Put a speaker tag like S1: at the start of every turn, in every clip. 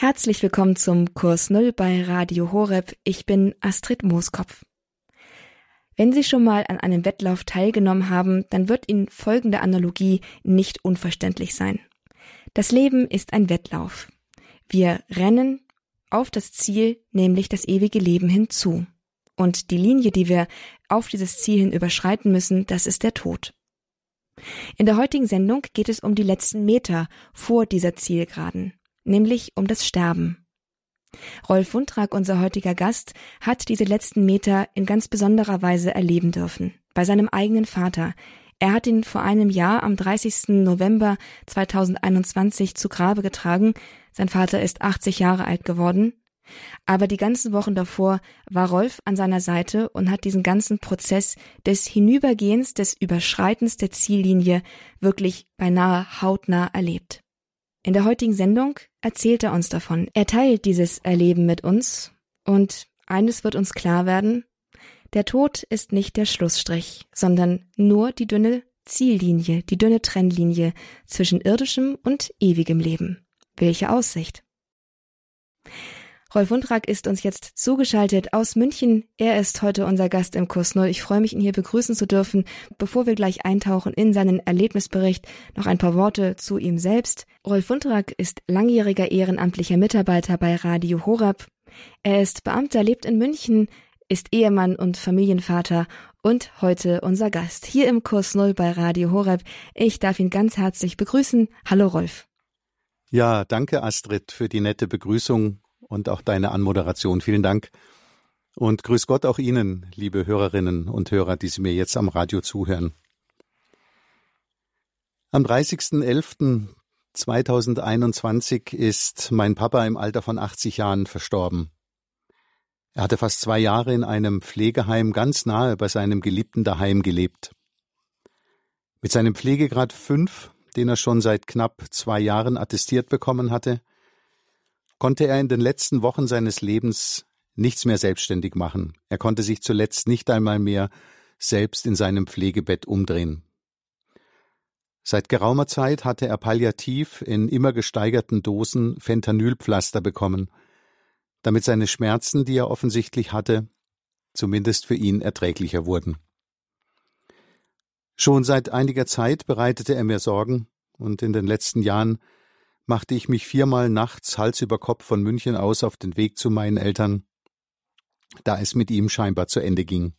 S1: Herzlich willkommen zum Kurs Null bei Radio Horeb. Ich bin Astrid Mooskopf. Wenn Sie schon mal an einem Wettlauf teilgenommen haben, dann wird Ihnen folgende Analogie nicht unverständlich sein. Das Leben ist ein Wettlauf. Wir rennen auf das Ziel, nämlich das ewige Leben hinzu. Und die Linie, die wir auf dieses Ziel hin überschreiten müssen, das ist der Tod. In der heutigen Sendung geht es um die letzten Meter vor dieser Zielgeraden nämlich um das Sterben. Rolf Wundrak, unser heutiger Gast, hat diese letzten Meter in ganz besonderer Weise erleben dürfen, bei seinem eigenen Vater. Er hat ihn vor einem Jahr am 30. November 2021 zu Grabe getragen. Sein Vater ist 80 Jahre alt geworden. Aber die ganzen Wochen davor war Rolf an seiner Seite und hat diesen ganzen Prozess des Hinübergehens, des Überschreitens der Ziellinie wirklich beinahe hautnah erlebt. In der heutigen Sendung erzählt er uns davon. Er teilt dieses Erleben mit uns und eines wird uns klar werden, der Tod ist nicht der Schlussstrich, sondern nur die dünne Ziellinie, die dünne Trennlinie zwischen irdischem und ewigem Leben. Welche Aussicht! Rolf Wundrak ist uns jetzt zugeschaltet aus München. Er ist heute unser Gast im Kurs Null. Ich freue mich, ihn hier begrüßen zu dürfen. Bevor wir gleich eintauchen in seinen Erlebnisbericht, noch ein paar Worte zu ihm selbst. Rolf Wundrak ist langjähriger ehrenamtlicher Mitarbeiter bei Radio Horab. Er ist Beamter, lebt in München, ist Ehemann und Familienvater und heute unser Gast hier im Kurs Null bei Radio Horab. Ich darf ihn ganz herzlich begrüßen. Hallo Rolf.
S2: Ja, danke Astrid für die nette Begrüßung und auch deine Anmoderation. Vielen Dank. Und grüß Gott auch Ihnen, liebe Hörerinnen und Hörer, die Sie mir jetzt am Radio zuhören. Am 30.11.2021 ist mein Papa im Alter von 80 Jahren verstorben. Er hatte fast zwei Jahre in einem Pflegeheim ganz nahe bei seinem Geliebten daheim gelebt. Mit seinem Pflegegrad 5, den er schon seit knapp zwei Jahren attestiert bekommen hatte, konnte er in den letzten Wochen seines Lebens nichts mehr selbstständig machen. Er konnte sich zuletzt nicht einmal mehr selbst in seinem Pflegebett umdrehen. Seit geraumer Zeit hatte er palliativ in immer gesteigerten Dosen Fentanylpflaster bekommen, damit seine Schmerzen, die er offensichtlich hatte, zumindest für ihn erträglicher wurden. Schon seit einiger Zeit bereitete er mir Sorgen, und in den letzten Jahren machte ich mich viermal nachts Hals über Kopf von München aus auf den Weg zu meinen Eltern, da es mit ihm scheinbar zu Ende ging.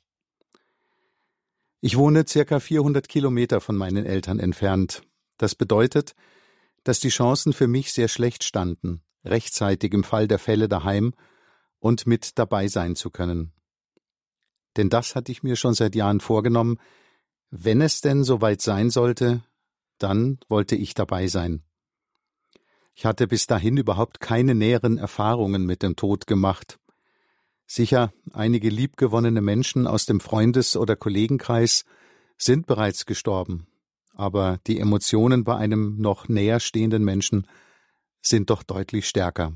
S2: Ich wohne circa 400 Kilometer von meinen Eltern entfernt. Das bedeutet, dass die Chancen für mich sehr schlecht standen, rechtzeitig im Fall der Fälle daheim und mit dabei sein zu können. Denn das hatte ich mir schon seit Jahren vorgenommen, wenn es denn soweit sein sollte, dann wollte ich dabei sein. Ich hatte bis dahin überhaupt keine näheren Erfahrungen mit dem Tod gemacht. Sicher, einige liebgewonnene Menschen aus dem Freundes- oder Kollegenkreis sind bereits gestorben, aber die Emotionen bei einem noch näher stehenden Menschen sind doch deutlich stärker.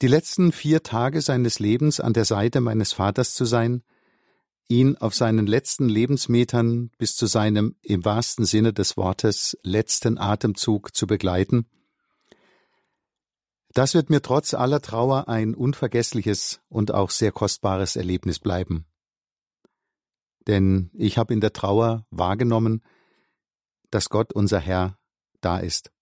S2: Die letzten vier Tage seines Lebens an der Seite meines Vaters zu sein, ihn auf seinen letzten Lebensmetern bis zu seinem im wahrsten Sinne des Wortes letzten Atemzug zu begleiten, das wird mir trotz aller Trauer ein unvergessliches und auch sehr kostbares Erlebnis bleiben. Denn ich habe in der Trauer wahrgenommen, dass Gott unser Herr da ist.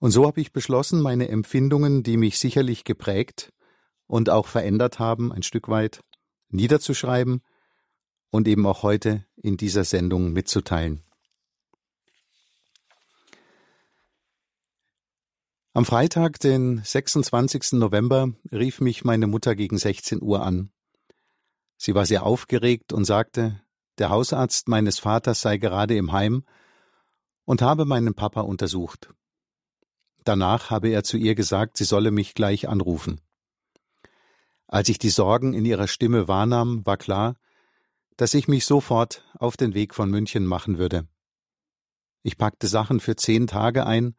S2: Und so habe ich beschlossen, meine Empfindungen, die mich sicherlich geprägt und auch verändert haben, ein Stück weit, niederzuschreiben und eben auch heute in dieser Sendung mitzuteilen. Am Freitag, den 26. November, rief mich meine Mutter gegen 16 Uhr an. Sie war sehr aufgeregt und sagte, der Hausarzt meines Vaters sei gerade im Heim und habe meinen Papa untersucht. Danach habe er zu ihr gesagt, sie solle mich gleich anrufen. Als ich die Sorgen in ihrer Stimme wahrnahm, war klar, dass ich mich sofort auf den Weg von München machen würde. Ich packte Sachen für zehn Tage ein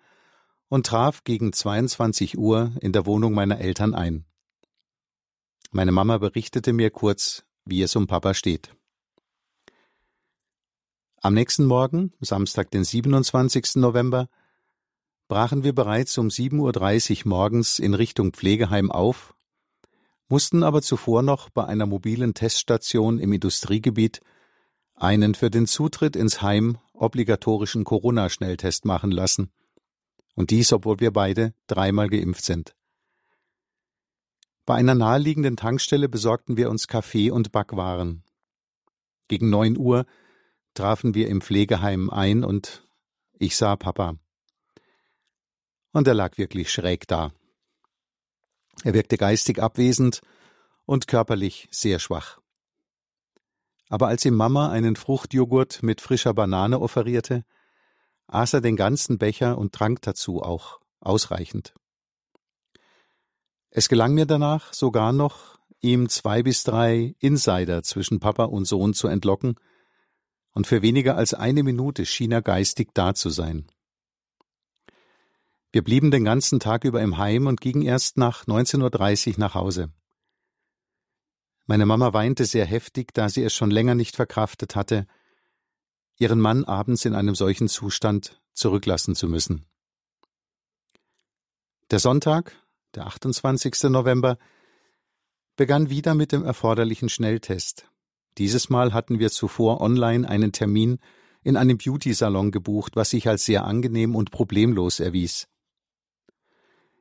S2: und traf gegen 22 Uhr in der Wohnung meiner Eltern ein. Meine Mama berichtete mir kurz, wie es um Papa steht. Am nächsten Morgen, Samstag, den 27. November, brachen wir bereits um 7.30 Uhr morgens in Richtung Pflegeheim auf, mussten aber zuvor noch bei einer mobilen Teststation im Industriegebiet einen für den Zutritt ins Heim obligatorischen Corona-Schnelltest machen lassen. Und dies, obwohl wir beide dreimal geimpft sind. Bei einer naheliegenden Tankstelle besorgten wir uns Kaffee und Backwaren. Gegen neun Uhr trafen wir im Pflegeheim ein und ich sah Papa. Und er lag wirklich schräg da. Er wirkte geistig abwesend und körperlich sehr schwach. Aber als ihm Mama einen Fruchtjoghurt mit frischer Banane offerierte, aß er den ganzen Becher und trank dazu auch ausreichend. Es gelang mir danach sogar noch, ihm zwei bis drei Insider zwischen Papa und Sohn zu entlocken, und für weniger als eine Minute schien er geistig da zu sein. Wir blieben den ganzen Tag über im Heim und gingen erst nach 19.30 Uhr nach Hause. Meine Mama weinte sehr heftig, da sie es schon länger nicht verkraftet hatte, ihren Mann abends in einem solchen Zustand zurücklassen zu müssen. Der Sonntag, der 28. November, begann wieder mit dem erforderlichen Schnelltest. Dieses Mal hatten wir zuvor online einen Termin in einem Beauty-Salon gebucht, was sich als sehr angenehm und problemlos erwies.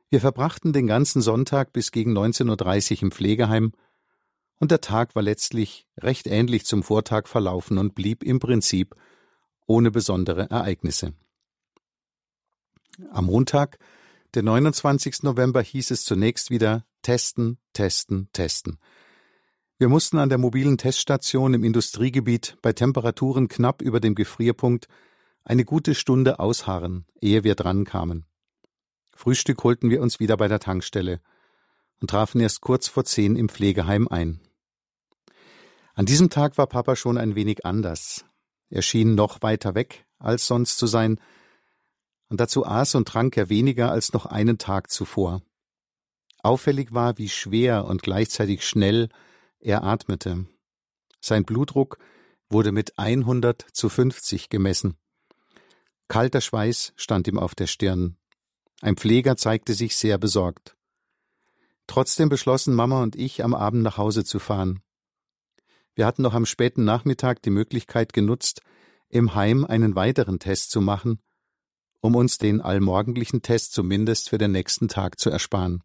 S2: Wir verbrachten den ganzen Sonntag bis gegen 19.30 Uhr im Pflegeheim und der Tag war letztlich recht ähnlich zum Vortag verlaufen und blieb im Prinzip ohne besondere Ereignisse. Am Montag, der 29. November, hieß es zunächst wieder testen, testen, testen. Wir mussten an der mobilen Teststation im Industriegebiet bei Temperaturen knapp über dem Gefrierpunkt eine gute Stunde ausharren, ehe wir drankamen. Frühstück holten wir uns wieder bei der Tankstelle und trafen erst kurz vor zehn im Pflegeheim ein. An diesem Tag war Papa schon ein wenig anders. Er schien noch weiter weg als sonst zu sein, und dazu aß und trank er weniger als noch einen Tag zuvor. Auffällig war, wie schwer und gleichzeitig schnell er atmete. Sein Blutdruck wurde mit 100 zu 50 gemessen. Kalter Schweiß stand ihm auf der Stirn. Ein Pfleger zeigte sich sehr besorgt. Trotzdem beschlossen Mama und ich, am Abend nach Hause zu fahren. Wir hatten noch am späten Nachmittag die Möglichkeit genutzt, im Heim einen weiteren Test zu machen, um uns den allmorgendlichen Test zumindest für den nächsten Tag zu ersparen.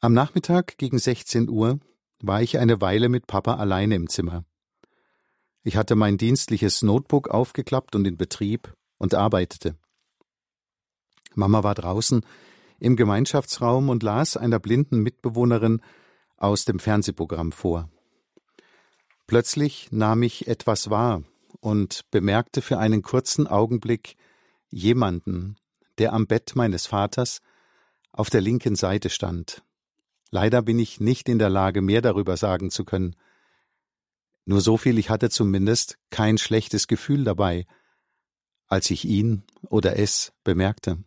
S2: Am Nachmittag gegen 16 Uhr war ich eine Weile mit Papa alleine im Zimmer. Ich hatte mein dienstliches Notebook aufgeklappt und in Betrieb und arbeitete. Mama war draußen im Gemeinschaftsraum und las einer blinden Mitbewohnerin aus dem Fernsehprogramm vor. Plötzlich nahm ich etwas wahr und bemerkte für einen kurzen Augenblick jemanden, der am Bett meines Vaters auf der linken Seite stand. Leider bin ich nicht in der Lage, mehr darüber sagen zu können. Nur so viel, ich hatte zumindest kein schlechtes Gefühl dabei, als ich ihn oder es bemerkte.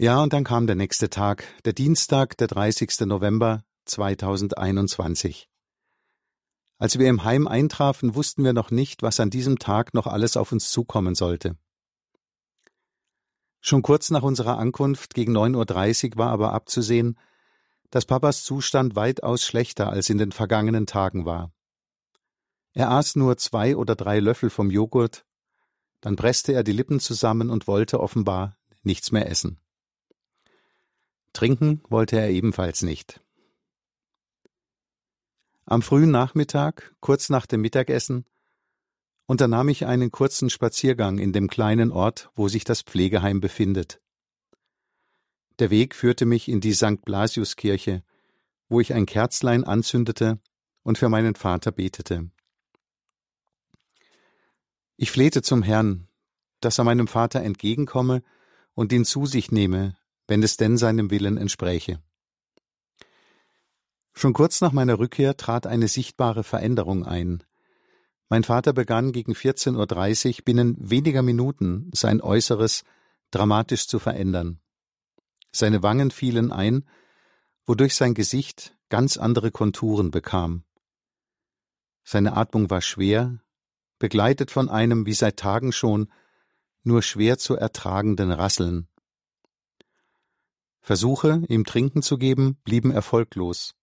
S2: Ja, und dann kam der nächste Tag, der Dienstag, der 30. November 2021. Als wir im Heim eintrafen, wussten wir noch nicht, was an diesem Tag noch alles auf uns zukommen sollte. Schon kurz nach unserer Ankunft gegen 9.30 Uhr war aber abzusehen, dass Papas Zustand weitaus schlechter als in den vergangenen Tagen war. Er aß nur zwei oder drei Löffel vom Joghurt, dann presste er die Lippen zusammen und wollte offenbar nichts mehr essen. Trinken wollte er ebenfalls nicht. Am frühen Nachmittag, kurz nach dem Mittagessen, unternahm ich einen kurzen Spaziergang in dem kleinen Ort, wo sich das Pflegeheim befindet. Der Weg führte mich in die St. Blasiuskirche, wo ich ein Kerzlein anzündete und für meinen Vater betete. Ich flehte zum Herrn, dass er meinem Vater entgegenkomme und ihn zu sich nehme, wenn es denn seinem Willen entspräche. Schon kurz nach meiner Rückkehr trat eine sichtbare Veränderung ein. Mein Vater begann gegen 14.30 Uhr binnen weniger Minuten sein Äußeres dramatisch zu verändern. Seine Wangen fielen ein, wodurch sein Gesicht ganz andere Konturen bekam. Seine Atmung war schwer, begleitet von einem wie seit Tagen schon nur schwer zu ertragenden Rasseln. Versuche, ihm Trinken zu geben, blieben erfolglos.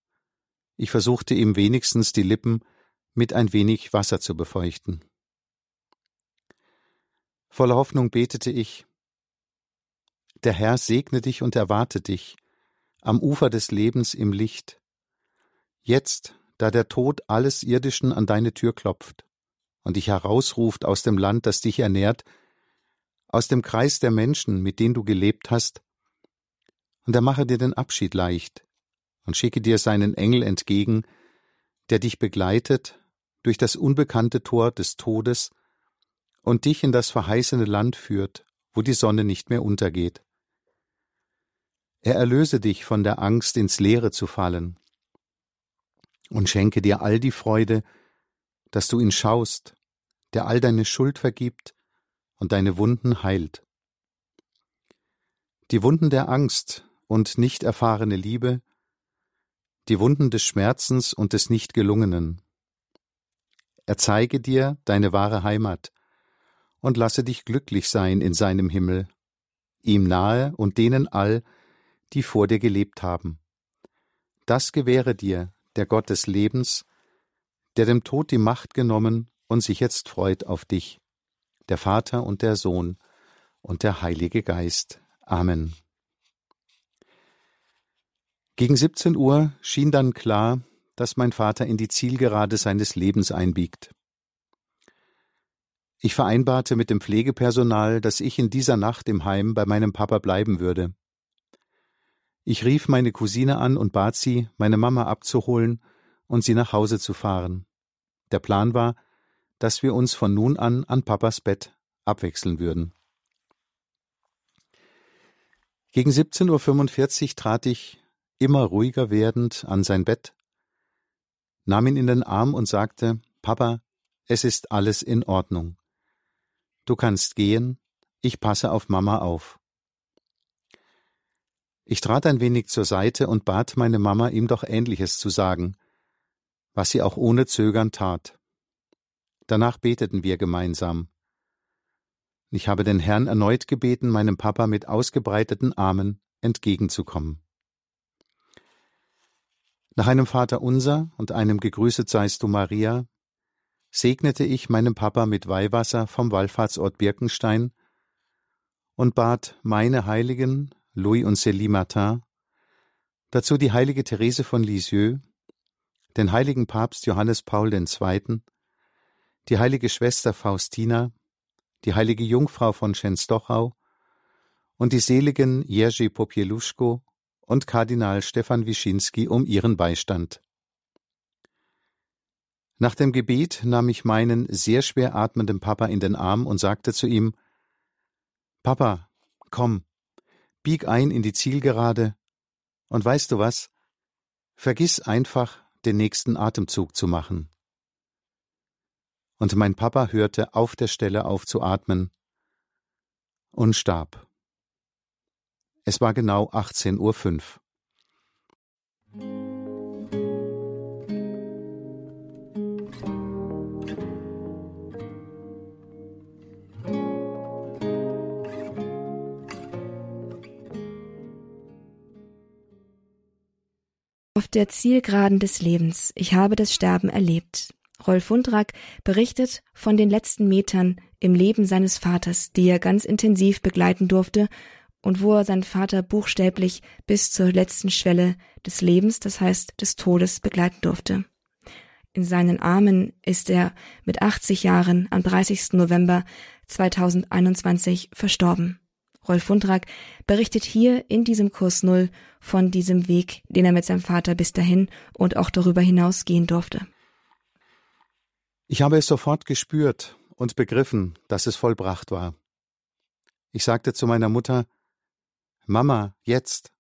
S2: Ich versuchte ihm wenigstens die Lippen mit ein wenig Wasser zu befeuchten. Voller Hoffnung betete ich, der Herr segne dich und erwarte dich am Ufer des Lebens im Licht. Jetzt, da der Tod alles Irdischen an deine Tür klopft und dich herausruft aus dem Land, das dich ernährt, aus dem Kreis der Menschen, mit denen du gelebt hast, und er mache dir den Abschied leicht und schicke dir seinen Engel entgegen, der dich begleitet durch das unbekannte Tor des Todes und dich in das verheißene Land führt, wo die Sonne nicht mehr untergeht. Er erlöse dich von der Angst, ins Leere zu fallen und schenke dir all die Freude, dass du ihn schaust, der all deine Schuld vergibt und deine Wunden heilt. Die Wunden der Angst und nicht erfahrene Liebe, die Wunden des Schmerzens und des Nichtgelungenen. Er zeige dir deine wahre Heimat und lasse dich glücklich sein in seinem Himmel, ihm nahe und denen all, die vor dir gelebt haben. Das gewähre dir der Gott des Lebens, der dem Tod die Macht genommen und sich jetzt freut auf dich, der Vater und der Sohn und der Heilige Geist. Amen. Gegen 17 Uhr schien dann klar, dass mein Vater in die Zielgerade seines Lebens einbiegt. Ich vereinbarte mit dem Pflegepersonal, dass ich in dieser Nacht im Heim bei meinem Papa bleiben würde. Ich rief meine Cousine an und bat sie, meine Mama abzuholen und sie nach Hause zu fahren. Der Plan war, dass wir uns von nun an an Papas Bett abwechseln würden. Gegen 17.45 Uhr trat ich, immer ruhiger werdend, an sein Bett, nahm ihn in den Arm und sagte, Papa, es ist alles in Ordnung. Du kannst gehen, ich passe auf Mama auf. Ich trat ein wenig zur Seite und bat meine Mama, ihm doch Ähnliches zu sagen, was sie auch ohne Zögern tat. Danach beteten wir gemeinsam. Ich habe den Herrn erneut gebeten, meinem Papa mit ausgebreiteten Armen entgegenzukommen. Nach einem Vater unser und einem Gegrüßet seist du Maria, segnete ich meinem Papa mit Weihwasser vom Wallfahrtsort Birkenstein und bat meine Heiligen Louis und Célie Martin, dazu die heilige Therese von Lisieux, den heiligen Papst Johannes Paul II., die heilige Schwester Faustina, die heilige Jungfrau von Schenstochau und die seligen Jerzy Popieluszko und Kardinal Stefan Wischinski um ihren Beistand. Nach dem Gebet nahm ich meinen sehr schwer atmenden Papa in den Arm und sagte zu ihm Papa, komm, bieg ein in die Zielgerade und weißt du was? Vergiss einfach, den nächsten Atemzug zu machen. Und mein Papa hörte auf der Stelle auf zu atmen und starb. Es war genau 18.05 Uhr.
S1: Auf der Zielgeraden des Lebens. Ich habe das Sterben erlebt. Rolf Wundrak berichtet von den letzten Metern im Leben seines Vaters, die er ganz intensiv begleiten durfte und wo er seinen Vater buchstäblich bis zur letzten Schwelle des Lebens, das heißt des Todes, begleiten durfte. In seinen Armen ist er mit 80 Jahren am 30. November 2021 verstorben. Rolf Wundrak berichtet hier in diesem Kurs Null von diesem Weg, den er mit seinem Vater bis dahin und auch darüber hinaus gehen durfte.
S2: Ich habe es sofort gespürt und begriffen, dass es vollbracht war. Ich sagte zu meiner Mutter, Mama, jetzt.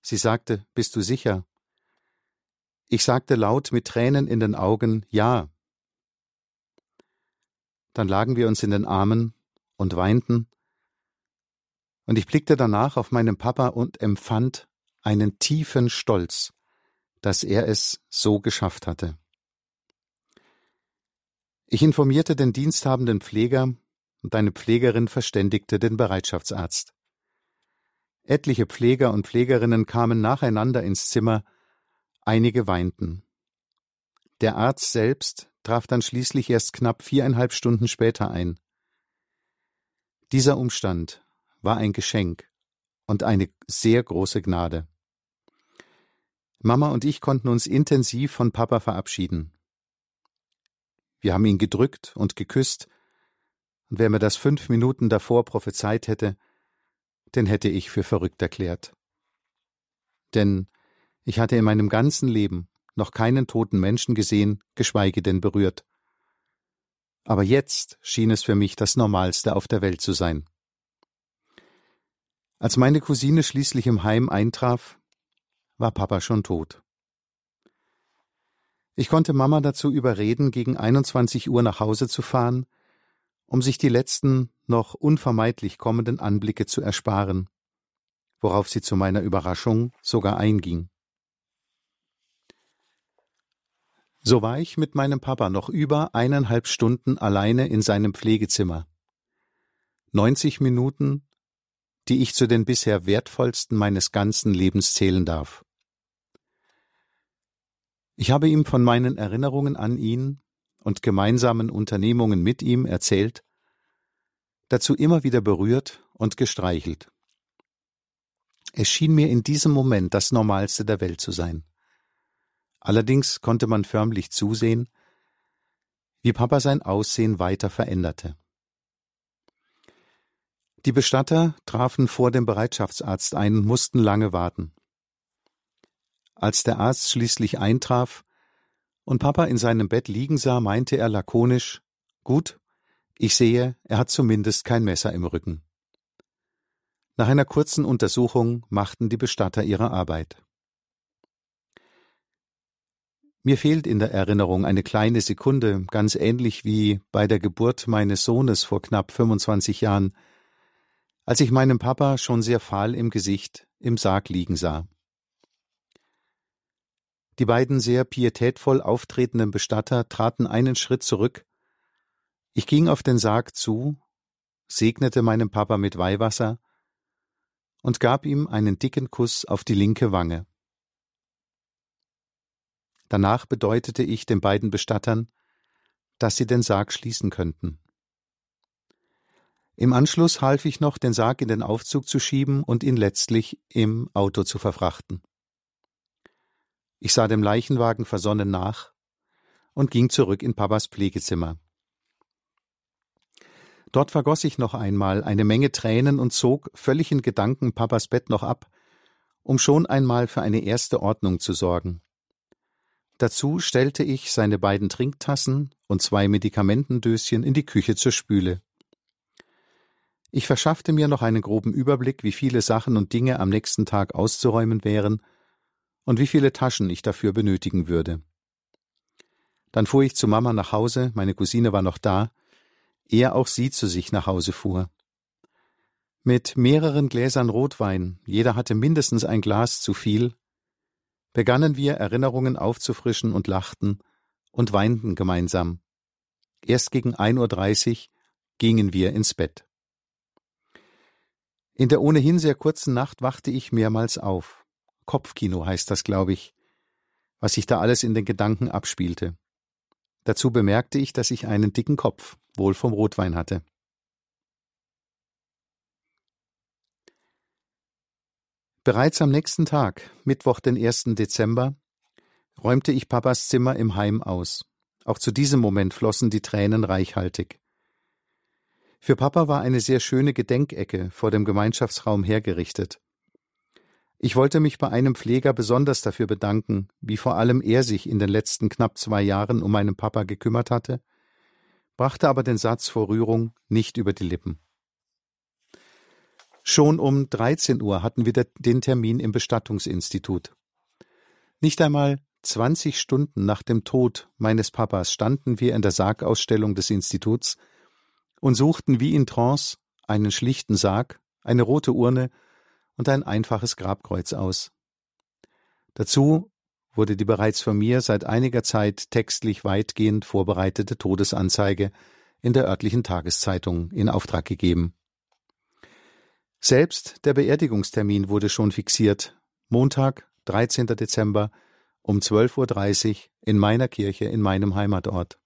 S2: Sie sagte, bist du sicher? Ich sagte laut mit Tränen in den Augen, ja. Dann lagen wir uns in den Armen und weinten und ich blickte danach auf meinen Papa und empfand einen tiefen Stolz, dass er es so geschafft hatte. Ich informierte den diensthabenden Pfleger und eine Pflegerin verständigte den Bereitschaftsarzt. Etliche Pfleger und Pflegerinnen kamen nacheinander ins Zimmer, einige weinten. Der Arzt selbst traf dann schließlich erst knapp viereinhalb Stunden später ein. Dieser Umstand war ein Geschenk und eine sehr große Gnade. Mama und ich konnten uns intensiv von Papa verabschieden. Wir haben ihn gedrückt und geküsst, und wer mir das fünf Minuten davor prophezeit hätte, den hätte ich für verrückt erklärt. Denn ich hatte in meinem ganzen Leben noch keinen toten Menschen gesehen, geschweige denn berührt. Aber jetzt schien es für mich das Normalste auf der Welt zu sein. Als meine Cousine schließlich im Heim eintraf, war Papa schon tot. Ich konnte Mama dazu überreden, gegen 21 Uhr nach Hause zu fahren, um sich die letzten, noch unvermeidlich kommenden Anblicke zu ersparen, worauf sie zu meiner Überraschung sogar einging. So war ich mit meinem Papa noch über eineinhalb Stunden alleine in seinem Pflegezimmer. 90 Minuten, die ich zu den bisher wertvollsten meines ganzen Lebens zählen darf. Ich habe ihm von meinen Erinnerungen an ihn und gemeinsamen Unternehmungen mit ihm erzählt, dazu immer wieder berührt und gestreichelt. Es schien mir in diesem Moment das Normalste der Welt zu sein. Allerdings konnte man förmlich zusehen, wie Papa sein Aussehen weiter veränderte. Die Bestatter trafen vor dem Bereitschaftsarzt ein und mussten lange warten. Als der Arzt schließlich eintraf, und Papa in seinem Bett liegen sah, meinte er lakonisch Gut, ich sehe, er hat zumindest kein Messer im Rücken. Nach einer kurzen Untersuchung machten die Bestatter ihre Arbeit. Mir fehlt in der Erinnerung eine kleine Sekunde, ganz ähnlich wie bei der Geburt meines Sohnes vor knapp 25 Jahren, als ich meinen Papa schon sehr fahl im Gesicht im Sarg liegen sah. Die beiden sehr pietätvoll auftretenden Bestatter traten einen Schritt zurück. Ich ging auf den Sarg zu, segnete meinem Papa mit Weihwasser und gab ihm einen dicken Kuss auf die linke Wange. Danach bedeutete ich den beiden Bestattern, dass sie den Sarg schließen könnten. Im Anschluss half ich noch, den Sarg in den Aufzug zu schieben und ihn letztlich im Auto zu verfrachten. Ich sah dem Leichenwagen versonnen nach und ging zurück in Papas Pflegezimmer. Dort vergoss ich noch einmal eine Menge Tränen und zog, völlig in Gedanken, Papas Bett noch ab, um schon einmal für eine erste Ordnung zu sorgen. Dazu stellte ich seine beiden Trinktassen und zwei Medikamentendöschen in die Küche zur Spüle. Ich verschaffte mir noch einen groben Überblick, wie viele Sachen und Dinge am nächsten Tag auszuräumen wären und wie viele Taschen ich dafür benötigen würde. Dann fuhr ich zu Mama nach Hause, meine Cousine war noch da, ehe auch sie zu sich nach Hause fuhr. Mit mehreren Gläsern Rotwein, jeder hatte mindestens ein Glas zu viel, begannen wir Erinnerungen aufzufrischen und lachten und weinten gemeinsam. Erst gegen 1.30 Uhr gingen wir ins Bett. In der ohnehin sehr kurzen Nacht wachte ich mehrmals auf. Kopfkino heißt das, glaube ich, was sich da alles in den Gedanken abspielte. Dazu bemerkte ich, dass ich einen dicken Kopf, wohl vom Rotwein hatte. Bereits am nächsten Tag, Mittwoch, den 1. Dezember, räumte ich Papas Zimmer im Heim aus. Auch zu diesem Moment flossen die Tränen reichhaltig. Für Papa war eine sehr schöne Gedenkecke vor dem Gemeinschaftsraum hergerichtet. Ich wollte mich bei einem Pfleger besonders dafür bedanken, wie vor allem er sich in den letzten knapp zwei Jahren um meinen Papa gekümmert hatte, brachte aber den Satz vor Rührung nicht über die Lippen. Schon um 13 Uhr hatten wir den Termin im Bestattungsinstitut. Nicht einmal 20 Stunden nach dem Tod meines Papas standen wir in der Sargausstellung des Instituts und suchten wie in Trance einen schlichten Sarg, eine rote Urne und ein einfaches Grabkreuz aus. Dazu wurde die bereits von mir seit einiger Zeit textlich weitgehend vorbereitete Todesanzeige in der örtlichen Tageszeitung in Auftrag gegeben. Selbst der Beerdigungstermin wurde schon fixiert. Montag, 13. Dezember um 12.30 Uhr in meiner Kirche in meinem Heimatort.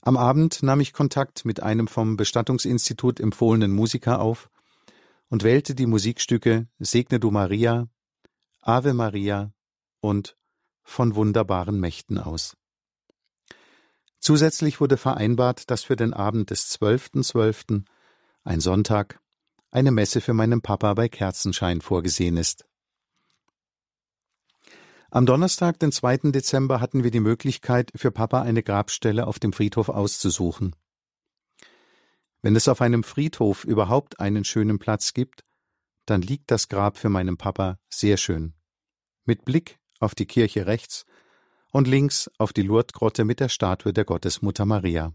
S2: Am Abend nahm ich Kontakt mit einem vom Bestattungsinstitut empfohlenen Musiker auf und wählte die Musikstücke Segne du Maria, Ave Maria und von wunderbaren Mächten aus. Zusätzlich wurde vereinbart, dass für den Abend des 12.12., .12., ein Sonntag, eine Messe für meinen Papa bei Kerzenschein vorgesehen ist. Am Donnerstag, den 2. Dezember, hatten wir die Möglichkeit, für Papa eine Grabstelle auf dem Friedhof auszusuchen. Wenn es auf einem Friedhof überhaupt einen schönen Platz gibt, dann liegt das Grab für meinen Papa sehr schön. Mit Blick auf die Kirche rechts und links auf die Lourdesgrotte mit der Statue der Gottesmutter Maria.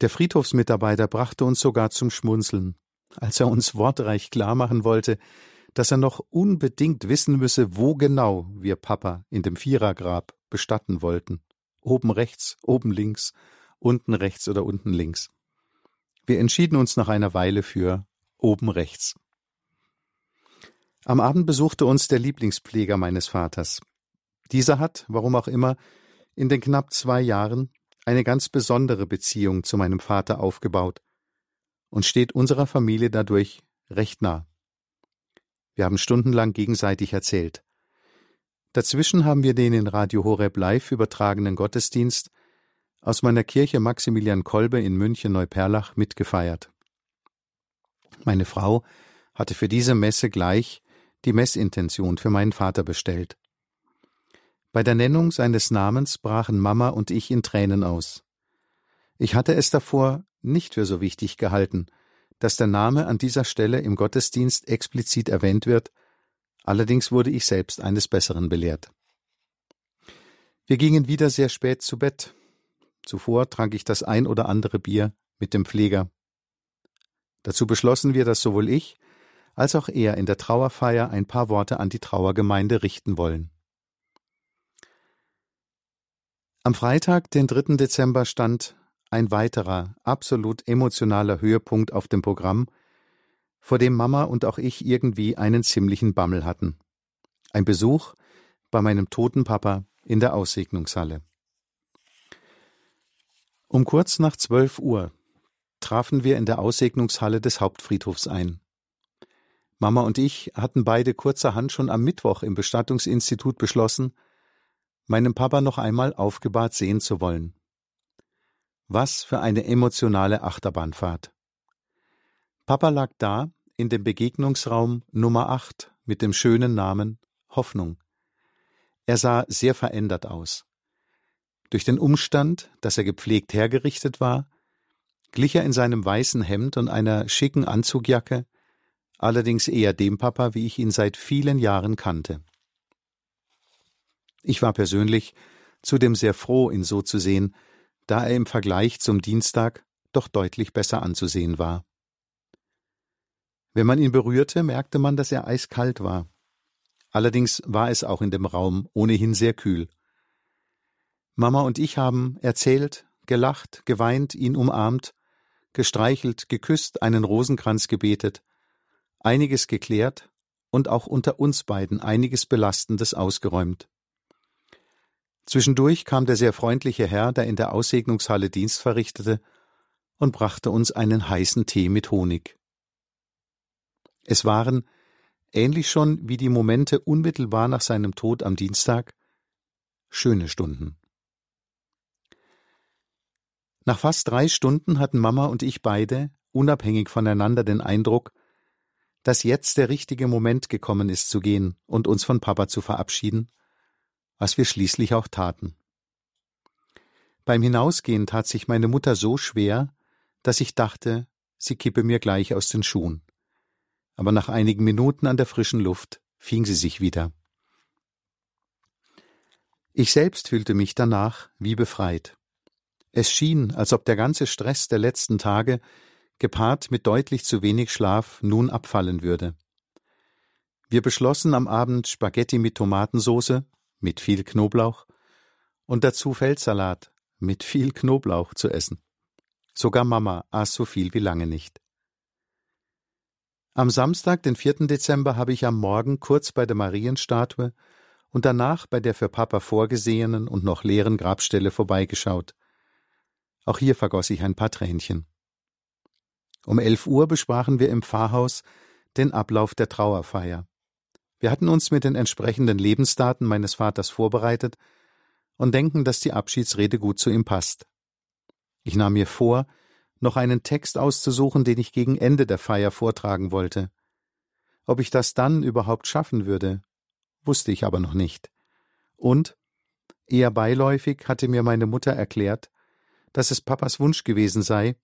S2: Der Friedhofsmitarbeiter brachte uns sogar zum Schmunzeln, als er uns wortreich klarmachen wollte, dass er noch unbedingt wissen müsse, wo genau wir Papa in dem Vierergrab bestatten wollten. Oben rechts, oben links, unten rechts oder unten links. Wir entschieden uns nach einer Weile für oben rechts. Am Abend besuchte uns der Lieblingspfleger meines Vaters. Dieser hat, warum auch immer, in den knapp zwei Jahren eine ganz besondere Beziehung zu meinem Vater aufgebaut und steht unserer Familie dadurch recht nah. Wir haben stundenlang gegenseitig erzählt. Dazwischen haben wir den in Radio Horeb live übertragenen Gottesdienst aus meiner Kirche Maximilian Kolbe in München Neuperlach mitgefeiert. Meine Frau hatte für diese Messe gleich die Messintention für meinen Vater bestellt. Bei der Nennung seines Namens brachen Mama und ich in Tränen aus. Ich hatte es davor nicht für so wichtig gehalten, dass der Name an dieser Stelle im Gottesdienst explizit erwähnt wird, allerdings wurde ich selbst eines Besseren belehrt. Wir gingen wieder sehr spät zu Bett. Zuvor trank ich das ein oder andere Bier mit dem Pfleger. Dazu beschlossen wir, dass sowohl ich als auch er in der Trauerfeier ein paar Worte an die Trauergemeinde richten wollen. Am Freitag, den 3. Dezember, stand ein weiterer, absolut emotionaler Höhepunkt auf dem Programm, vor dem Mama und auch ich irgendwie einen ziemlichen Bammel hatten. Ein Besuch bei meinem toten Papa in der Aussegnungshalle. Um kurz nach zwölf Uhr trafen wir in der Aussegnungshalle des Hauptfriedhofs ein. Mama und ich hatten beide kurzerhand schon am Mittwoch im Bestattungsinstitut beschlossen, meinen Papa noch einmal aufgebahrt sehen zu wollen. Was für eine emotionale Achterbahnfahrt. Papa lag da in dem Begegnungsraum Nummer 8 mit dem schönen Namen Hoffnung. Er sah sehr verändert aus. Durch den Umstand, dass er gepflegt hergerichtet war, glich er in seinem weißen Hemd und einer schicken Anzugjacke, allerdings eher dem Papa, wie ich ihn seit vielen Jahren kannte. Ich war persönlich zudem sehr froh, ihn so zu sehen, da er im Vergleich zum Dienstag doch deutlich besser anzusehen war. Wenn man ihn berührte, merkte man, dass er eiskalt war. Allerdings war es auch in dem Raum ohnehin sehr kühl. Mama und ich haben erzählt, gelacht, geweint, ihn umarmt, gestreichelt, geküsst, einen Rosenkranz gebetet, einiges geklärt und auch unter uns beiden einiges Belastendes ausgeräumt. Zwischendurch kam der sehr freundliche Herr, der in der Aussegnungshalle Dienst verrichtete, und brachte uns einen heißen Tee mit Honig. Es waren, ähnlich schon wie die Momente unmittelbar nach seinem Tod am Dienstag, schöne Stunden. Nach fast drei Stunden hatten Mama und ich beide, unabhängig voneinander, den Eindruck, dass jetzt der richtige Moment gekommen ist zu gehen und uns von Papa zu verabschieden was wir schließlich auch taten. Beim Hinausgehen tat sich meine Mutter so schwer, dass ich dachte, sie kippe mir gleich aus den Schuhen. Aber nach einigen Minuten an der frischen Luft fing sie sich wieder. Ich selbst fühlte mich danach wie befreit. Es schien, als ob der ganze Stress der letzten Tage, gepaart mit deutlich zu wenig Schlaf, nun abfallen würde. Wir beschlossen am Abend Spaghetti mit Tomatensauce, mit viel Knoblauch, und dazu Feldsalat, mit viel Knoblauch zu essen. Sogar Mama aß so viel wie lange nicht. Am Samstag, den 4. Dezember, habe ich am Morgen kurz bei der Marienstatue und danach bei der für Papa vorgesehenen und noch leeren Grabstelle vorbeigeschaut. Auch hier vergoss ich ein paar Tränchen. Um elf Uhr besprachen wir im Pfarrhaus den Ablauf der Trauerfeier. Wir hatten uns mit den entsprechenden Lebensdaten meines Vaters vorbereitet und denken, dass die Abschiedsrede gut zu ihm passt. Ich nahm mir vor, noch einen Text auszusuchen, den ich gegen Ende der Feier vortragen wollte. Ob ich das dann überhaupt schaffen würde, wusste ich aber noch nicht. Und, eher beiläufig, hatte mir meine Mutter erklärt, dass es Papas Wunsch gewesen sei,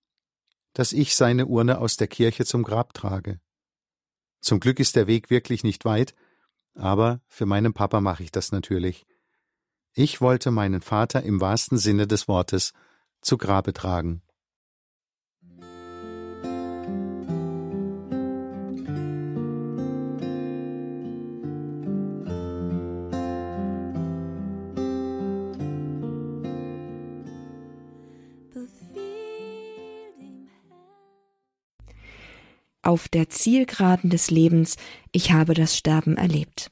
S2: dass ich seine Urne aus der Kirche zum Grab trage. Zum Glück ist der Weg wirklich nicht weit, aber für meinen Papa mache ich das natürlich. Ich wollte meinen Vater im wahrsten Sinne des Wortes zu Grabe tragen.
S1: Auf der Zielgeraden des Lebens, ich habe das Sterben erlebt.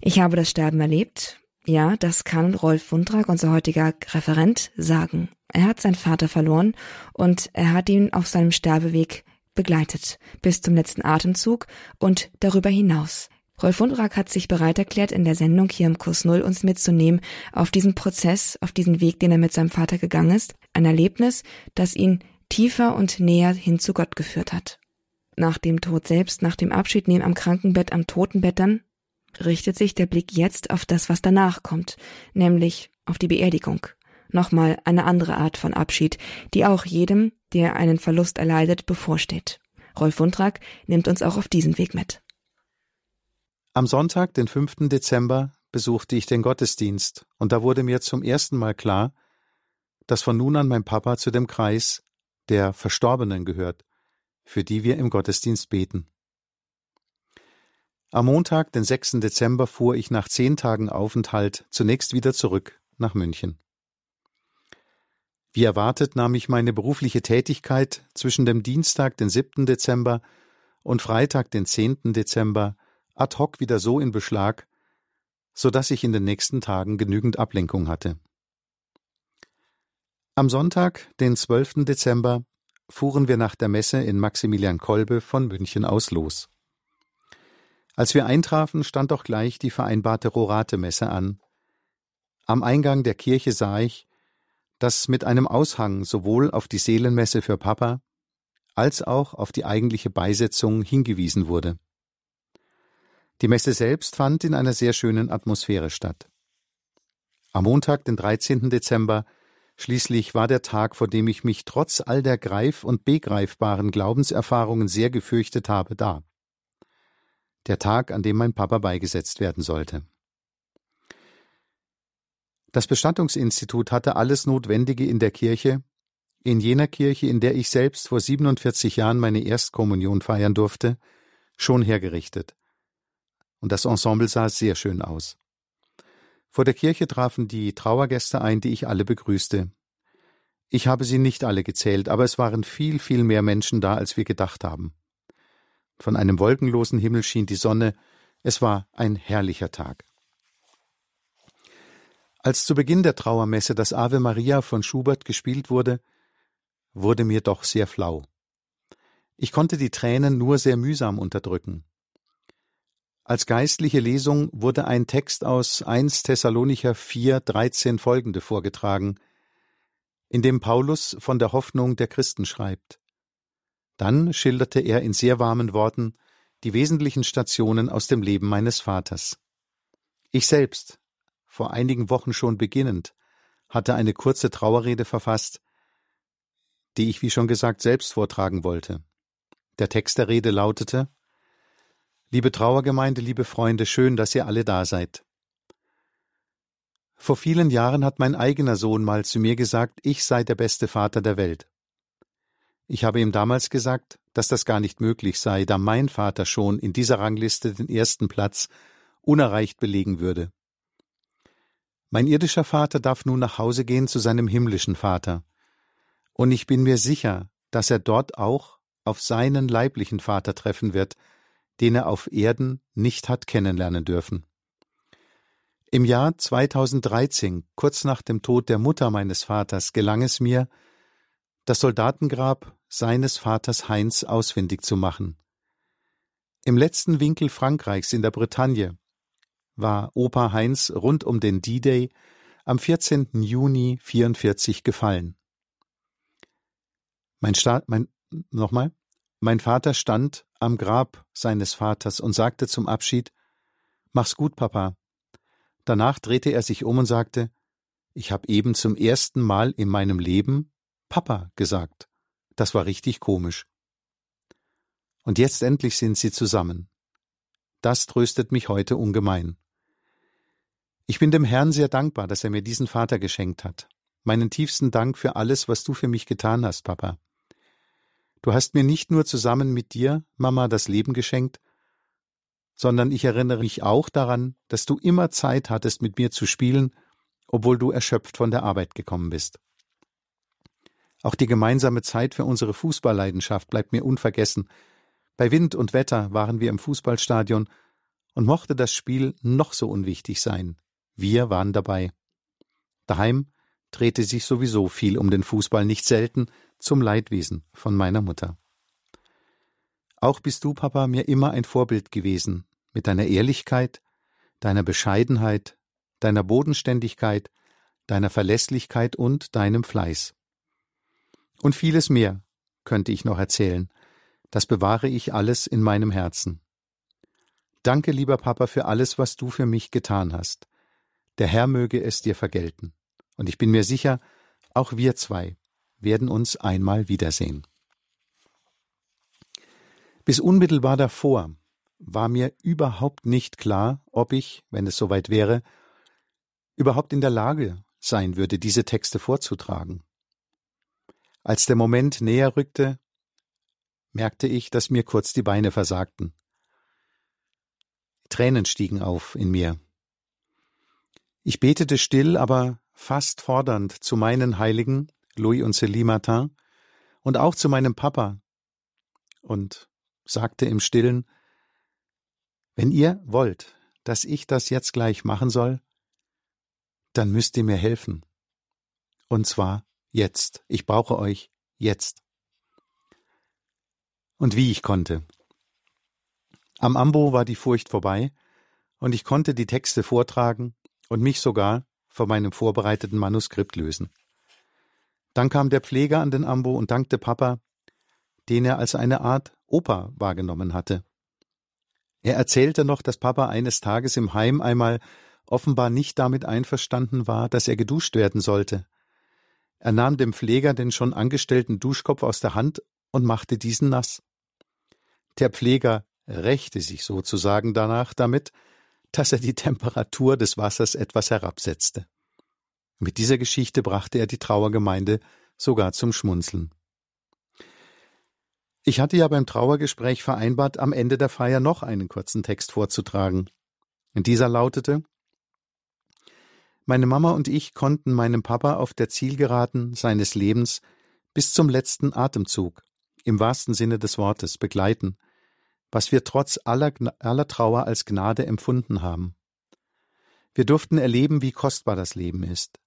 S1: Ich habe das Sterben erlebt, ja, das kann Rolf Wundrak, unser heutiger Referent, sagen. Er hat seinen Vater verloren und er hat ihn auf seinem Sterbeweg begleitet, bis zum letzten Atemzug und darüber hinaus. Rolf Wundrak hat sich bereit erklärt, in der Sendung hier im Kurs Null uns mitzunehmen auf diesen Prozess, auf diesen Weg, den er mit seinem Vater gegangen ist. Ein Erlebnis, das ihn tiefer und näher hin zu Gott geführt hat nach dem Tod selbst, nach dem Abschied nehmen am Krankenbett, am Totenbett dann, richtet sich der Blick jetzt auf das, was danach kommt, nämlich auf die Beerdigung. Nochmal eine andere Art von Abschied, die auch jedem, der einen Verlust erleidet, bevorsteht. Rolf Wundrak nimmt uns auch auf diesen Weg mit.
S2: Am Sonntag, den 5. Dezember, besuchte ich den Gottesdienst und da wurde mir zum ersten Mal klar, dass von nun an mein Papa zu dem Kreis der Verstorbenen gehört für die wir im Gottesdienst beten. Am Montag, den 6. Dezember, fuhr ich nach zehn Tagen Aufenthalt zunächst wieder zurück nach München. Wie erwartet nahm ich meine berufliche Tätigkeit zwischen dem Dienstag, den 7. Dezember und Freitag, den 10. Dezember, ad hoc wieder so in Beschlag, so dass ich in den nächsten Tagen genügend Ablenkung hatte. Am Sonntag, den 12. Dezember, fuhren wir nach der Messe in Maximilian Kolbe von München aus los. Als wir eintrafen, stand auch gleich die vereinbarte Rorate-Messe an. Am Eingang der Kirche sah ich, dass mit einem Aushang sowohl auf die Seelenmesse für Papa als auch auf die eigentliche Beisetzung hingewiesen wurde. Die Messe selbst fand in einer sehr schönen Atmosphäre statt. Am Montag, den 13. Dezember, Schließlich war der Tag, vor dem ich mich trotz all der greif- und begreifbaren Glaubenserfahrungen sehr gefürchtet habe, da. Der Tag, an dem mein Papa beigesetzt werden sollte. Das Bestattungsinstitut hatte alles Notwendige in der Kirche, in jener Kirche, in der ich selbst vor 47 Jahren meine Erstkommunion feiern durfte, schon hergerichtet. Und das Ensemble sah sehr schön aus. Vor der Kirche trafen die Trauergäste ein, die ich alle begrüßte. Ich habe sie nicht alle gezählt, aber es waren viel, viel mehr Menschen da, als wir gedacht haben. Von einem wolkenlosen Himmel schien die Sonne, es war ein herrlicher Tag. Als zu Beginn der Trauermesse das Ave Maria von Schubert gespielt wurde, wurde mir doch sehr flau. Ich konnte die Tränen nur sehr mühsam unterdrücken. Als geistliche Lesung wurde ein Text aus 1 Thessalonicher 4, 13 folgende vorgetragen, in dem Paulus von der Hoffnung der Christen schreibt. Dann schilderte er in sehr warmen Worten die wesentlichen Stationen aus dem Leben meines Vaters. Ich selbst, vor einigen Wochen schon beginnend, hatte eine kurze Trauerrede verfasst, die ich, wie schon gesagt, selbst vortragen wollte. Der Text der Rede lautete Liebe Trauergemeinde, liebe Freunde, schön, dass ihr alle da seid. Vor vielen Jahren hat mein eigener Sohn mal zu mir gesagt, ich sei der beste Vater der Welt. Ich habe ihm damals gesagt, dass das gar nicht möglich sei, da mein Vater schon in dieser Rangliste den ersten Platz unerreicht belegen würde. Mein irdischer Vater darf nun nach Hause gehen zu seinem himmlischen Vater. Und ich bin mir sicher, dass er dort auch auf seinen leiblichen Vater treffen wird, den er auf Erden nicht hat kennenlernen dürfen. Im Jahr 2013, kurz nach dem Tod der Mutter meines Vaters, gelang es mir, das Soldatengrab seines Vaters Heinz ausfindig zu machen. Im letzten Winkel Frankreichs in der Bretagne war Opa Heinz rund um den D-Day am 14. Juni 44 gefallen. Mein, Sta mein nochmal, mein Vater stand am Grab seines Vaters und sagte zum Abschied Mach's gut, Papa. Danach drehte er sich um und sagte Ich habe eben zum ersten Mal in meinem Leben Papa gesagt. Das war richtig komisch. Und jetzt endlich sind sie zusammen. Das tröstet mich heute ungemein. Ich bin dem Herrn sehr dankbar, dass er mir diesen Vater geschenkt hat. Meinen tiefsten Dank für alles, was du für mich getan hast, Papa. Du hast mir nicht nur zusammen mit dir, Mama, das Leben geschenkt, sondern ich erinnere mich auch daran, dass du immer Zeit hattest, mit mir zu spielen, obwohl du erschöpft von der Arbeit gekommen bist. Auch die gemeinsame Zeit für unsere Fußballleidenschaft bleibt mir unvergessen. Bei Wind und Wetter waren wir im Fußballstadion und mochte das Spiel noch so unwichtig sein. Wir waren dabei. Daheim drehte sich sowieso viel um den Fußball, nicht selten zum Leidwesen von meiner Mutter. Auch bist du, Papa, mir immer ein Vorbild gewesen, mit deiner Ehrlichkeit, deiner Bescheidenheit, deiner Bodenständigkeit, deiner Verlässlichkeit und deinem Fleiß. Und vieles mehr könnte ich noch erzählen, das bewahre ich alles in meinem Herzen. Danke, lieber Papa, für alles, was du für mich getan hast. Der Herr möge es dir vergelten. Und ich bin mir sicher, auch wir zwei werden uns einmal wiedersehen. Bis unmittelbar davor war mir überhaupt nicht klar, ob ich, wenn es soweit wäre, überhaupt in der Lage sein würde, diese Texte vorzutragen. Als der Moment näher rückte, merkte ich, dass mir kurz die Beine versagten. Tränen stiegen auf in mir. Ich betete still, aber fast fordernd zu meinen Heiligen, Louis und Célie Martin, und auch zu meinem Papa, und sagte im stillen, wenn ihr wollt, dass ich das jetzt gleich machen soll, dann müsst ihr mir helfen. Und zwar jetzt. Ich brauche euch jetzt. Und wie ich konnte. Am Ambo war die Furcht vorbei, und ich konnte die Texte vortragen, und mich sogar von meinem vorbereiteten Manuskript lösen. Dann kam der Pfleger an den Ambo und dankte Papa, den er als eine Art Opa wahrgenommen hatte. Er erzählte noch, dass Papa eines Tages im Heim einmal offenbar nicht damit einverstanden war, dass er geduscht werden sollte. Er nahm dem Pfleger den schon angestellten Duschkopf aus der Hand und machte diesen nass. Der Pfleger rächte sich sozusagen danach damit, dass er die Temperatur des Wassers etwas herabsetzte. Mit dieser Geschichte brachte er die Trauergemeinde sogar zum Schmunzeln. Ich hatte ja beim Trauergespräch vereinbart, am Ende der Feier noch einen kurzen Text vorzutragen. Und dieser lautete Meine Mama und ich konnten meinem Papa auf der Zielgeraden seines Lebens bis zum letzten Atemzug, im wahrsten Sinne des Wortes, begleiten was wir trotz aller, aller Trauer als Gnade empfunden haben. Wir durften erleben, wie kostbar das Leben ist.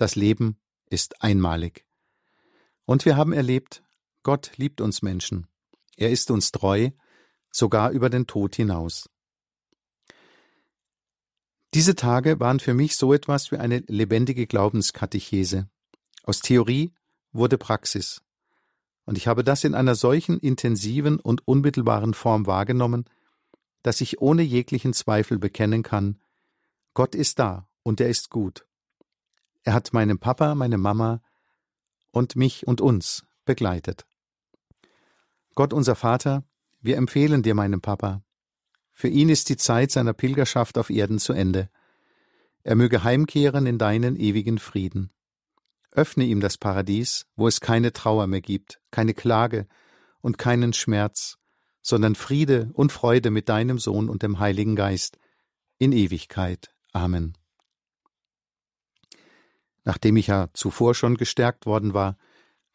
S2: Das Leben ist einmalig. Und wir haben erlebt, Gott liebt uns Menschen. Er ist uns treu, sogar über den Tod hinaus. Diese Tage waren für mich so etwas wie eine lebendige Glaubenskatechese. Aus Theorie wurde Praxis. Und ich habe das in einer solchen intensiven und unmittelbaren Form wahrgenommen, dass ich ohne jeglichen Zweifel bekennen kann, Gott ist da und er ist gut. Er hat meinen Papa, meine Mama und mich und uns begleitet. Gott unser Vater, wir empfehlen dir meinen Papa. Für ihn ist die Zeit seiner Pilgerschaft auf Erden zu Ende. Er möge heimkehren in deinen ewigen Frieden. Öffne ihm das Paradies, wo es keine Trauer mehr gibt, keine Klage und keinen Schmerz, sondern Friede und Freude mit deinem Sohn und dem Heiligen Geist in Ewigkeit. Amen. Nachdem ich ja zuvor schon gestärkt worden war,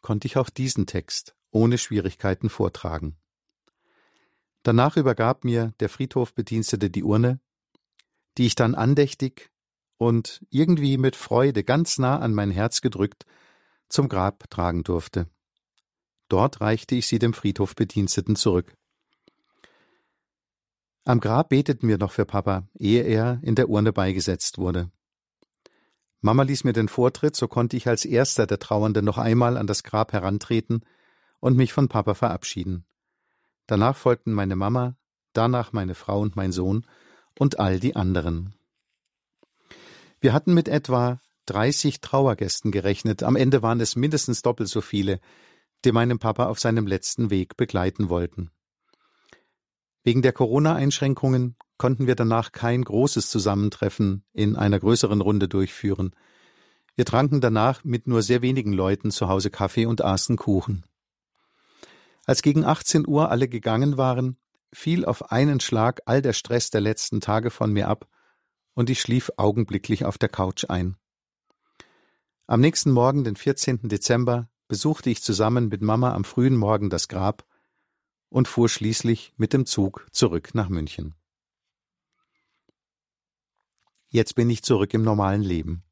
S2: konnte ich auch diesen Text ohne Schwierigkeiten vortragen. Danach übergab mir der Friedhofbedienstete die Urne, die ich dann andächtig und irgendwie mit Freude ganz nah an mein Herz gedrückt zum Grab tragen durfte. Dort reichte ich sie dem Friedhofbediensteten zurück. Am Grab beteten wir noch für Papa, ehe er in der Urne beigesetzt wurde. Mama ließ mir den Vortritt, so konnte ich als erster der Trauernden noch einmal an das Grab herantreten und mich von Papa verabschieden. Danach folgten meine Mama, danach meine Frau und mein Sohn und all die anderen. Wir hatten mit etwa 30 Trauergästen gerechnet, am Ende waren es mindestens doppelt so viele, die meinen Papa auf seinem letzten Weg begleiten wollten. Wegen der Corona-Einschränkungen konnten wir danach kein großes Zusammentreffen in einer größeren Runde durchführen. Wir tranken danach mit nur sehr wenigen Leuten zu Hause Kaffee und aßen Kuchen. Als gegen 18 Uhr alle gegangen waren, fiel auf einen Schlag all der Stress der letzten Tage von mir ab und ich schlief augenblicklich auf der Couch ein. Am nächsten Morgen, den 14. Dezember, besuchte ich zusammen mit Mama am frühen Morgen das Grab und fuhr schließlich mit dem Zug zurück nach München. Jetzt bin ich zurück im normalen Leben.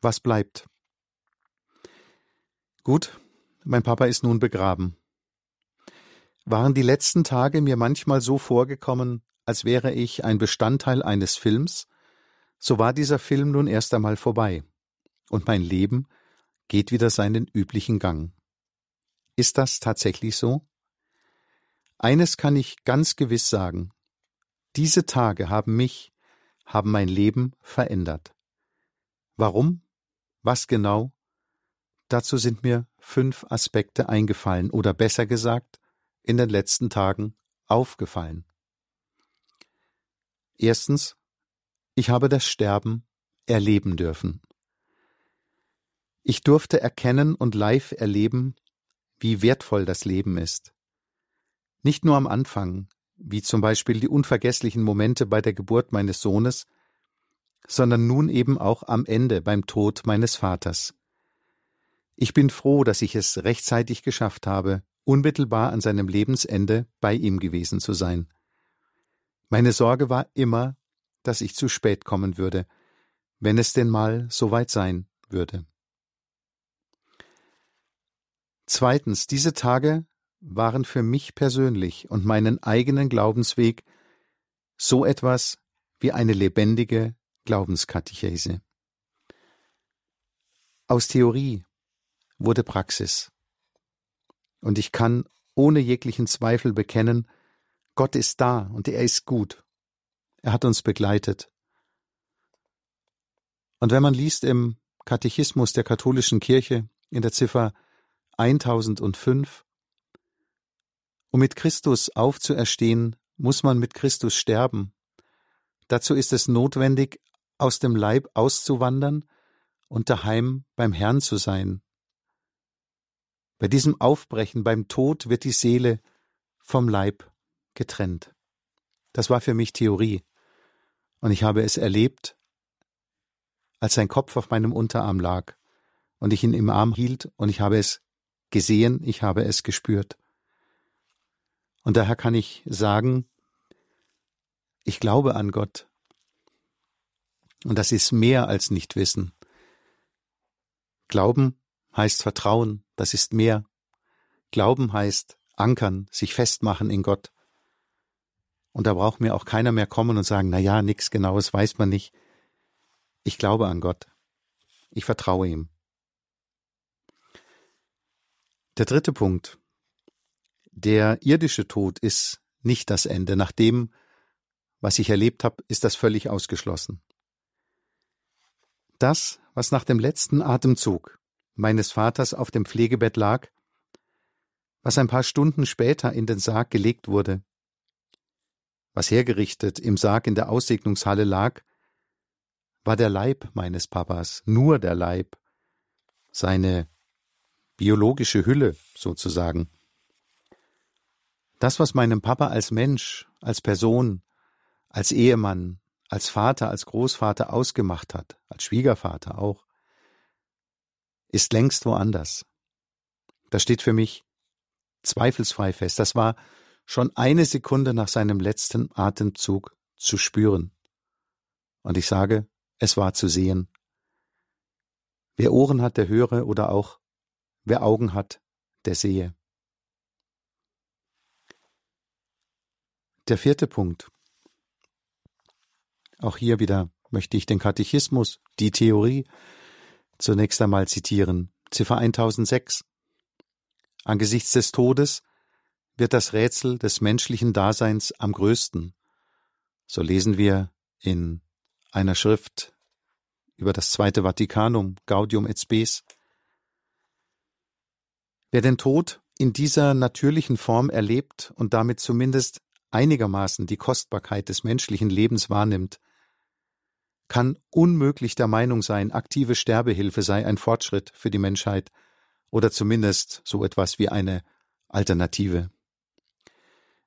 S2: Was bleibt? Gut, mein Papa ist nun begraben. Waren die letzten Tage mir manchmal so vorgekommen, als wäre ich ein Bestandteil eines Films, so war dieser Film nun erst einmal vorbei, und mein Leben geht wieder seinen üblichen Gang. Ist das tatsächlich so? Eines kann ich ganz gewiss sagen. Diese Tage haben mich, haben mein Leben verändert. Warum? Was genau? Dazu sind mir fünf Aspekte eingefallen oder besser gesagt, in den letzten Tagen aufgefallen. Erstens, ich habe das Sterben erleben dürfen. Ich durfte erkennen und live erleben, wie wertvoll das Leben ist. Nicht nur am Anfang, wie zum Beispiel die unvergesslichen Momente bei der Geburt meines Sohnes, sondern nun eben auch am Ende beim Tod meines Vaters. Ich bin froh, dass ich es rechtzeitig geschafft habe, unmittelbar an seinem Lebensende bei ihm gewesen zu sein. Meine Sorge war immer, dass ich zu spät kommen würde, wenn es denn mal so weit sein würde. Zweitens, diese Tage waren für mich persönlich und meinen eigenen Glaubensweg so etwas wie eine lebendige Glaubenskatechese. Aus Theorie wurde Praxis. Und ich kann ohne jeglichen Zweifel bekennen, Gott ist da und er ist gut. Er hat uns begleitet. Und wenn man liest im Katechismus der katholischen Kirche in der Ziffer 1005, um mit Christus aufzuerstehen, muss man mit Christus sterben. Dazu ist es notwendig, aus dem Leib auszuwandern und daheim beim Herrn zu sein. Bei diesem Aufbrechen, beim Tod wird die Seele vom Leib getrennt. Das war für mich Theorie. Und ich habe es erlebt, als sein Kopf auf meinem Unterarm lag und ich ihn im Arm hielt und ich habe es gesehen, ich habe es gespürt. Und daher kann ich sagen, ich glaube an Gott. Und das ist mehr als nicht wissen. Glauben heißt Vertrauen, das ist mehr. Glauben heißt ankern, sich festmachen in Gott. Und da braucht mir auch keiner mehr kommen und sagen, na ja, nix genaues weiß man nicht. Ich glaube an Gott. Ich vertraue ihm. Der dritte Punkt. Der irdische Tod ist nicht das Ende. Nach dem, was ich erlebt habe, ist das völlig ausgeschlossen. Das, was nach dem letzten Atemzug meines Vaters auf dem Pflegebett lag, was ein paar Stunden später in den Sarg gelegt wurde, was hergerichtet im Sarg in der Aussegnungshalle lag, war der Leib meines Papas, nur der Leib, seine biologische Hülle sozusagen. Das, was meinem Papa als Mensch, als Person, als Ehemann, als Vater, als Großvater ausgemacht hat, als Schwiegervater auch, ist längst woanders. Das steht für mich zweifelsfrei fest. Das war schon eine Sekunde nach seinem letzten Atemzug zu spüren. Und ich sage, es war zu sehen. Wer Ohren hat, der höre oder auch wer Augen hat, der sehe. Der vierte Punkt. Auch hier wieder möchte ich den Katechismus, die Theorie, zunächst einmal zitieren. Ziffer 1006. Angesichts des Todes wird das Rätsel des menschlichen Daseins am größten. So lesen wir in einer Schrift über das Zweite Vatikanum, Gaudium et Spes. Wer den Tod in dieser natürlichen Form erlebt und damit zumindest einigermaßen die Kostbarkeit des menschlichen Lebens wahrnimmt, kann unmöglich der Meinung sein, aktive Sterbehilfe sei ein Fortschritt für die Menschheit oder zumindest so etwas wie eine Alternative.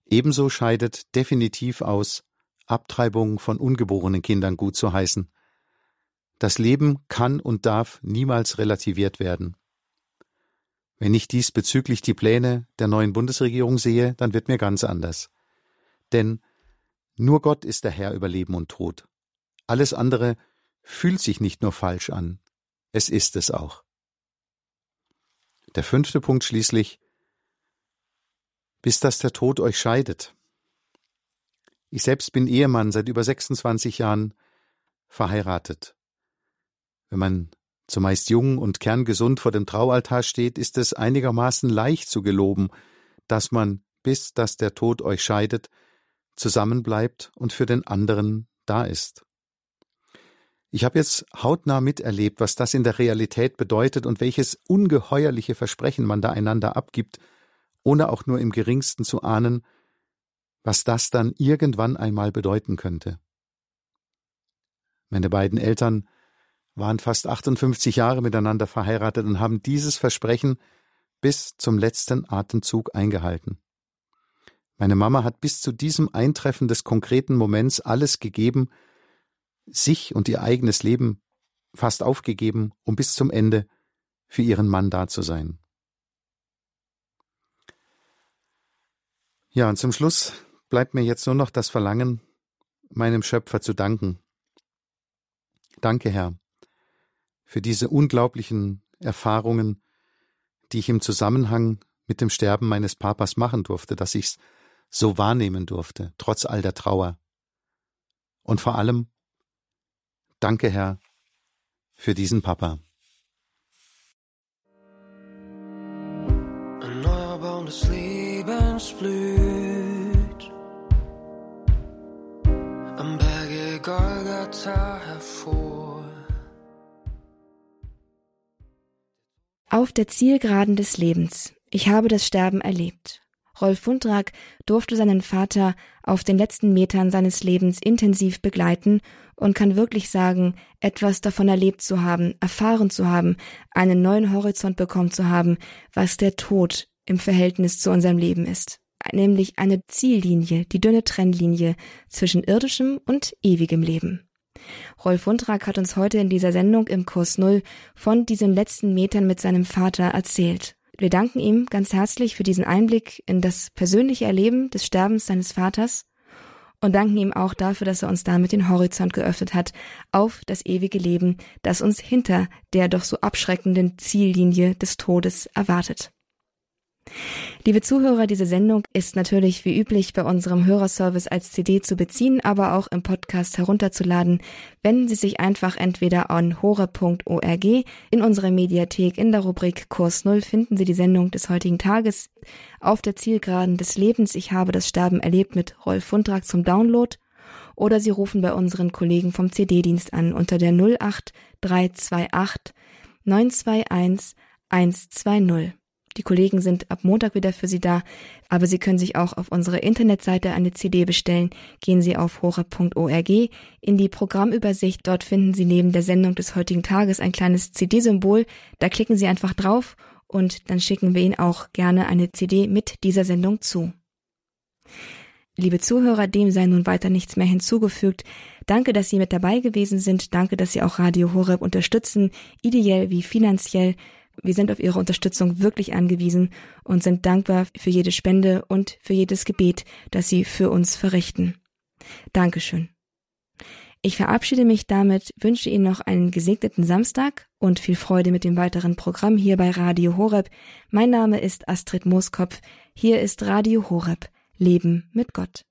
S2: Ebenso scheidet definitiv aus, Abtreibung von ungeborenen Kindern gut zu heißen. Das Leben kann und darf niemals relativiert werden. Wenn ich diesbezüglich die Pläne der neuen Bundesregierung sehe, dann wird mir ganz anders. Denn nur Gott ist der Herr über Leben und Tod. Alles andere fühlt sich nicht nur falsch an, es ist es auch. Der fünfte Punkt schließlich, bis dass der Tod euch scheidet. Ich selbst bin Ehemann seit über 26 Jahren verheiratet. Wenn man zumeist jung und kerngesund vor dem Traualtar steht, ist es einigermaßen leicht zu geloben, dass man, bis dass der Tod euch scheidet, zusammenbleibt und für den anderen da ist. Ich habe jetzt hautnah miterlebt, was das in der Realität bedeutet und welches ungeheuerliche Versprechen man da einander abgibt, ohne auch nur im geringsten zu ahnen, was das dann irgendwann einmal bedeuten könnte. Meine beiden Eltern waren fast 58 Jahre miteinander verheiratet und haben dieses Versprechen bis zum letzten Atemzug eingehalten. Meine Mama hat bis zu diesem Eintreffen des konkreten Moments alles gegeben, sich und ihr eigenes Leben fast aufgegeben, um bis zum Ende für ihren Mann da zu sein. Ja, und zum Schluss bleibt mir jetzt nur noch das Verlangen, meinem Schöpfer zu danken. Danke, Herr, für diese unglaublichen Erfahrungen, die ich im Zusammenhang mit dem Sterben meines Papas machen durfte, dass ich's so wahrnehmen durfte, trotz all der Trauer. Und vor allem Danke, Herr, für diesen Papa. Erneuerbaren des Lebens blüht am Berge Golgatha hervor.
S1: Auf der Zielgeraden des Lebens. Ich habe das Sterben erlebt. Rolf Wundrak durfte seinen Vater auf den letzten Metern seines Lebens intensiv begleiten und kann wirklich sagen, etwas davon erlebt zu haben, erfahren zu haben, einen neuen Horizont bekommen zu haben, was der Tod im Verhältnis zu unserem Leben ist. Nämlich eine Ziellinie, die dünne Trennlinie zwischen irdischem und ewigem Leben. Rolf Wundrak hat uns heute in dieser Sendung im Kurs Null von diesen letzten Metern mit seinem Vater erzählt. Wir danken ihm ganz herzlich für diesen Einblick in das persönliche Erleben des Sterbens seines Vaters und danken ihm auch dafür, dass er uns damit den Horizont geöffnet hat auf das ewige Leben, das uns hinter der doch so abschreckenden Ziellinie des Todes erwartet. Liebe Zuhörer, diese Sendung ist natürlich wie üblich bei unserem Hörerservice als CD zu beziehen, aber auch im Podcast herunterzuladen. Wenden Sie sich einfach entweder an hore.org in unserer Mediathek in der Rubrik Kurs Null finden Sie die Sendung des heutigen Tages auf der Zielgeraden des Lebens. Ich habe das Sterben erlebt mit Rolf Fundrak zum Download oder Sie rufen bei unseren Kollegen vom CD-Dienst an unter der 08328 921 120. Die Kollegen sind ab Montag wieder für Sie da, aber Sie können sich auch auf unserer Internetseite eine CD bestellen. Gehen Sie auf horeb.org in die Programmübersicht. Dort finden Sie neben der Sendung des heutigen Tages ein kleines CD-Symbol. Da klicken Sie einfach drauf und dann schicken wir Ihnen auch gerne eine CD mit dieser Sendung zu. Liebe Zuhörer, dem sei nun weiter nichts mehr hinzugefügt. Danke, dass Sie mit dabei gewesen sind. Danke, dass Sie auch Radio Horeb unterstützen, ideell wie finanziell. Wir sind auf Ihre Unterstützung wirklich angewiesen und sind dankbar für jede Spende und für jedes Gebet, das Sie für uns verrichten. Dankeschön. Ich verabschiede mich damit, wünsche Ihnen noch einen gesegneten Samstag und viel Freude mit dem weiteren Programm hier bei Radio Horeb. Mein Name ist Astrid Mooskopf. Hier ist Radio Horeb. Leben mit Gott.